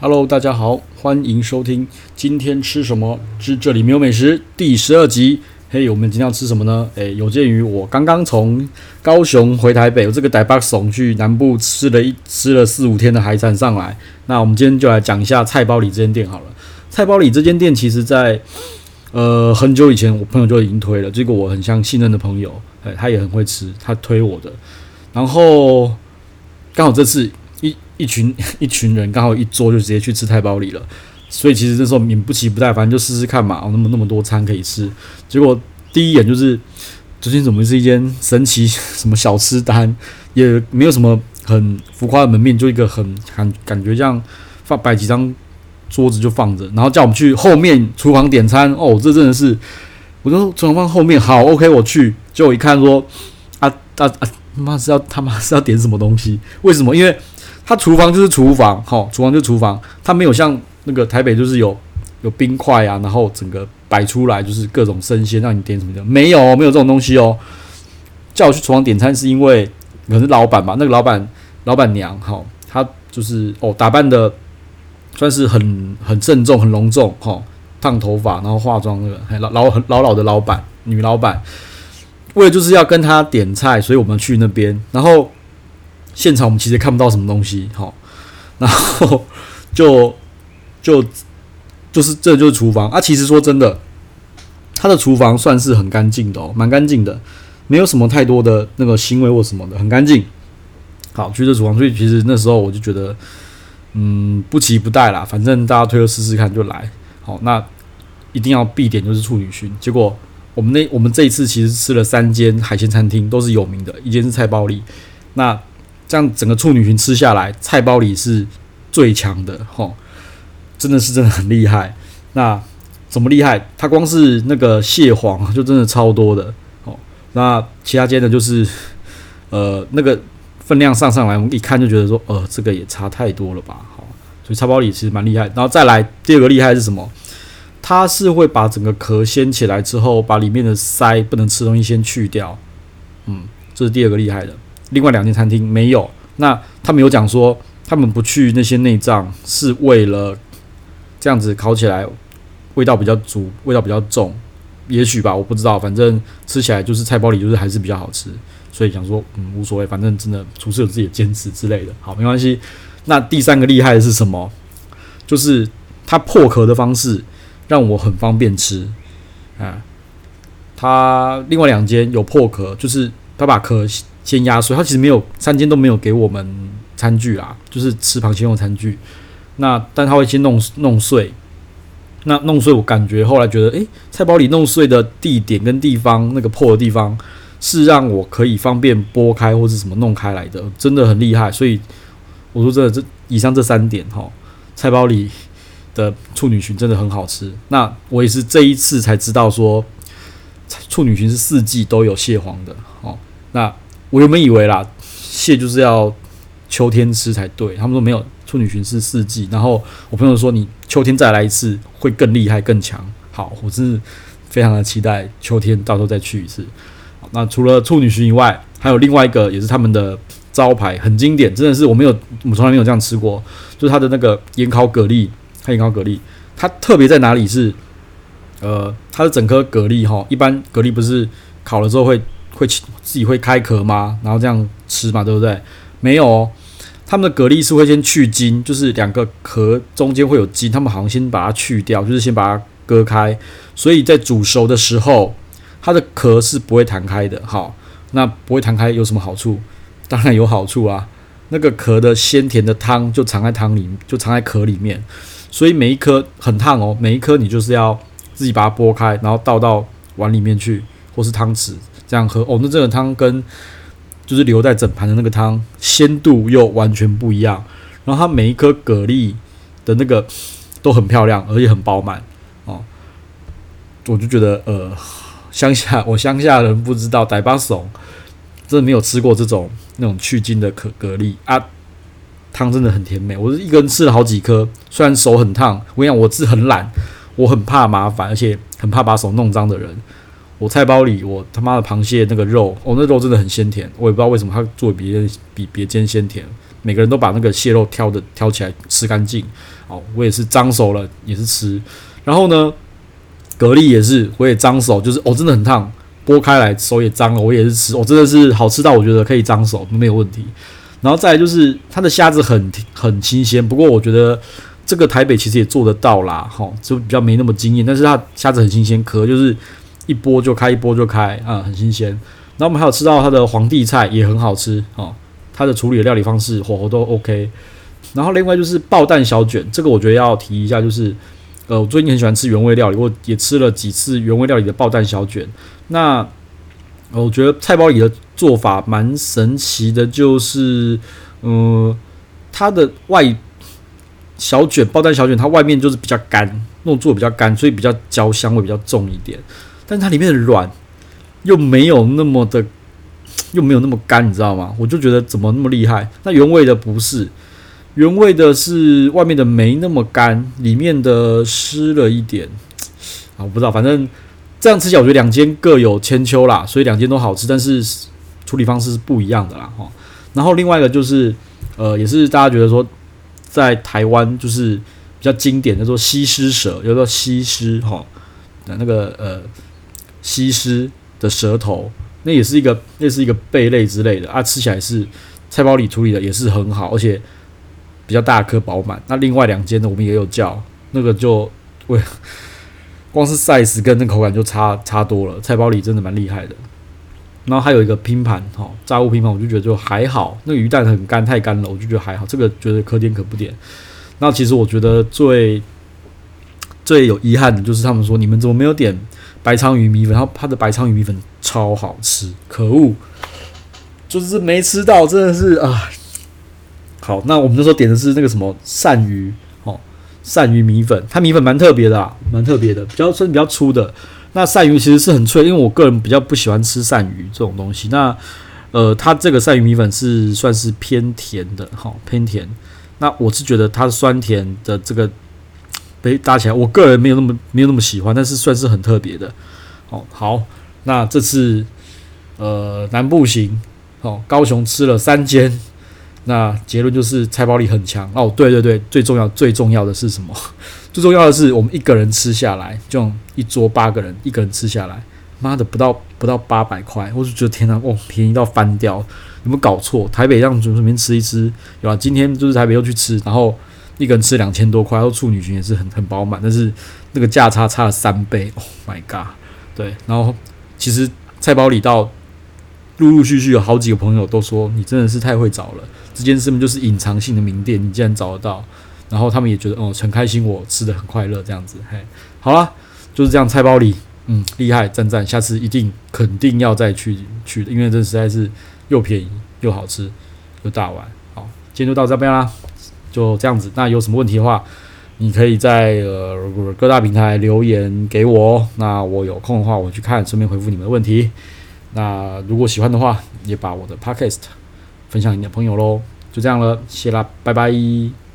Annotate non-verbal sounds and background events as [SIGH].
Hello，大家好，欢迎收听今天吃什么之这里没有美食第十二集。嘿、我们今天要吃什么呢？诶，有鉴于我刚刚从高雄回台北，我这个台北怂去南部吃了一吃了四五天的海产上来。那我们今天就来讲一下菜包里这间店好了。菜包里这间店其实在呃很久以前，我朋友就已经推了，这个我很像信任的朋友，诶，他也很会吃，他推我的。然后刚好这次。一群一群人刚好一桌就直接去吃太包里了，所以其实这时候勉不急不待，反正就试试看嘛。哦，那么那么多餐可以吃，结果第一眼就是，究竟怎么是一间神奇什么小吃摊，也没有什么很浮夸的门面，就一个很很感觉这样放摆几张桌子就放着，然后叫我们去后面厨房点餐。哦，这真的是，我说厨房后面好，OK，我去。结果一看说，啊啊啊，他妈是要他妈是要点什么东西？为什么？因为它厨房就是厨房，好，厨房就厨房，它没有像那个台北就是有有冰块啊，然后整个摆出来就是各种生鲜让你点什么的，没有，没有这种东西哦。叫我去厨房点餐是因为可能是老板吧，那个老板老板娘，好，她就是哦打扮的算是很很郑重、很隆重，哈，烫头发，然后化妆那个，老老很老老的老板女老板，为了就是要跟她点菜，所以我们去那边，然后。现场我们其实看不到什么东西，好，[LAUGHS] 然后就就就是这就是厨房啊。其实说真的，他的厨房算是很干净的哦，蛮干净的，没有什么太多的那个腥味或什么的，很干净。好，去这厨房，所以其实那时候我就觉得，嗯，不期不待啦，反正大家推了试试看就来。好，那一定要必点就是处女蟳。结果我们那我们这一次其实吃了三间海鲜餐厅，都是有名的，一间是菜包里，那。这样整个处女群吃下来，菜包里是最强的吼，真的是真的很厉害。那怎么厉害？它光是那个蟹黄 [LAUGHS] 就真的超多的哦。那其他间的就是 [LAUGHS] 呃那个分量上上来，我们一看就觉得说，呃，这个也差太多了吧？好，所以菜包里其实蛮厉害。然后再来第二个厉害是什么？它是会把整个壳掀起来之后，把里面的鳃不能吃东西先去掉。嗯，这是第二个厉害的。另外两间餐厅没有，那他们有讲说，他们不去那些内脏是为了这样子烤起来味道比较足，味道比较重，也许吧，我不知道，反正吃起来就是菜包里就是还是比较好吃，所以想说嗯无所谓，反正真的厨师有自己的坚持之类的，好没关系。那第三个厉害的是什么？就是它破壳的方式让我很方便吃啊。它另外两间有破壳，就是它把壳。先压碎，他其实没有三间都没有给我们餐具啦，就是吃螃蟹用餐具。那但他会先弄弄碎，那弄碎我感觉后来觉得，诶、菜包里弄碎的地点跟地方那个破的地方是让我可以方便剥开或是什么弄开来的，真的很厉害。所以我说真的，这以上这三点哈，菜包里的处女蟳真的很好吃。那我也是这一次才知道说，处女蟳是四季都有蟹黄的哦。那我原本以为啦，蟹就是要秋天吃才对。他们说没有，处女蟳是四季。然后我朋友说，你秋天再来一次会更厉害更强。好，我是非常的期待秋天到时候再去一次。那除了处女蟳以外，还有另外一个也是他们的招牌，很经典，真的是我没有，我从来没有这样吃过。就是它的那个盐烤蛤蜊，它盐烤蛤蜊，它特别在哪里是？呃，它的整颗蛤蜊哈，一般蛤蜊不是烤了之后会。会自己会开壳吗？然后这样吃嘛，对不对？没有哦，他们的蛤蜊是会先去筋，就是两个壳中间会有筋，他们好像先把它去掉，就是先把它割开，所以在煮熟的时候，它的壳是不会弹开的。好，那不会弹开有什么好处？当然有好处啊，那个壳的鲜甜的汤就藏在汤里，就藏在壳里面，所以每一颗很烫哦，每一颗你就是要自己把它剥开，然后倒到碗里面去，或是汤匙。这样喝哦，那这个汤跟就是留在整盘的那个汤鲜度又完全不一样。然后它每一颗蛤蜊的那个都很漂亮，而且很饱满哦。我就觉得呃，乡下我乡下人不知道台北怂真的没有吃过这种那种去筋的可蛤蜊啊，汤真的很甜美。我是一个人吃了好几颗，虽然手很烫。我跟你讲，我是很懒，我很怕麻烦，而且很怕把手弄脏的人。我菜包里，我他妈的螃蟹那个肉，哦，那肉真的很鲜甜，我也不知道为什么它做的比别比别间鲜甜，每个人都把那个蟹肉挑的挑起来吃干净。哦，我也是张手了，也是吃。然后呢，蛤蜊也是，我也张手，就是哦，真的很烫，剥开来手也脏了，我也是吃。哦，真的是好吃到我觉得可以张手没有问题。然后再来就是它的虾子很很新鲜，不过我觉得这个台北其实也做得到啦，哈、哦，就比较没那么惊艳。但是它虾子很新鲜，壳就是一波就开，一波就开，啊、很新鲜。然后我们还有吃到它的皇帝菜也很好吃，哦，它的处理的料理方式火候都 OK。然后另外就是爆蛋小卷，这个我觉得要提一下，就是呃，我最近很喜欢吃原味料理，我也吃了几次原味料理的爆蛋小卷。那我觉得菜包里的做法蛮神奇的，就是嗯、它的外小卷爆蛋小卷，它外面就是比较干，那种做的比较干，所以比较焦香味比较重一点。但它里面的软又没有那么的，又没有那么干，你知道吗？我就觉得怎么那么厉害？那原味的不是。原味的是外面的没那么干，里面的湿了一点啊，我不知道，反正这样吃起来，我觉得两间各有千秋啦，所以两间都好吃，但是处理方式是不一样的啦哈。然后另外一个就是，呃，也是大家觉得说在台湾就是比较经典，叫做西施舌，叫做西施哈，那个呃西施的舌头，那也是一个那是一个贝类之类的啊，吃起来是菜包里处理的也是很好，而且。比较大颗饱满，那另外两间呢，我们也有叫，那个就喂，光是 size 跟那口感就差差多了。菜包里真的蛮厉害的。然后还有一个拼盘，哈，炸物拼盘，我就觉得就还好。那个鱼蛋很干，太干了，我就觉得还好。这个觉得可点可不点。那其实我觉得最最有遗憾的就是他们说，你们怎么没有点白鲳鱼米粉？然后它的白鲳鱼米粉超好吃，可恶，就是没吃到，真的是啊。好，那我们那时候点的是那个什么鳝鱼，哦，鳝鱼米粉，它米粉蛮特别的啊，蛮特别的，比较算比较粗的。那鳝鱼其实是很脆，因为我个人比较不喜欢吃鳝鱼这种东西。那呃，它这个鳝鱼米粉是算是偏甜的，哈，偏甜。那我是觉得它酸甜的这个被搭起来，我个人没有那么没有那么喜欢，但是算是很特别的。哦，好，那这次呃南部行，哦，高雄吃了三间。那结论就是菜包里很强哦，对对对，最重要最重要的是什么？[LAUGHS] 最重要的是我们一个人吃下来，就一桌八个人，一个人吃下来，妈的不到不到八百块，我就觉得天哪，哦，便宜到翻掉，有没有搞错？台北这样随便吃一吃，有啊，今天就是台北又去吃，然后一个人吃两千多块，然后处女群也是很很饱满，但是那个价差差了三倍，Oh my god！对，然后其实菜包里到。陆陆续续有好几个朋友都说，你真的是太会找了，这件事情就是隐藏性的名店，你竟然找得到，然后他们也觉得哦很开心，我吃得很快乐这样子，嘿，好啦，就是这样，菜包里，嗯，厉害，赞赞，下次一定肯定要再去去的，因为这实在是又便宜又好吃又大碗，好，今天就到这边啦，就这样子，那有什么问题的话，你可以在呃各大平台留言给我，那我有空的话我去看，顺便回复你们的问题。那如果喜欢的话，也把我的 podcast 分享给你的朋友喽。就这样了，谢啦，拜拜。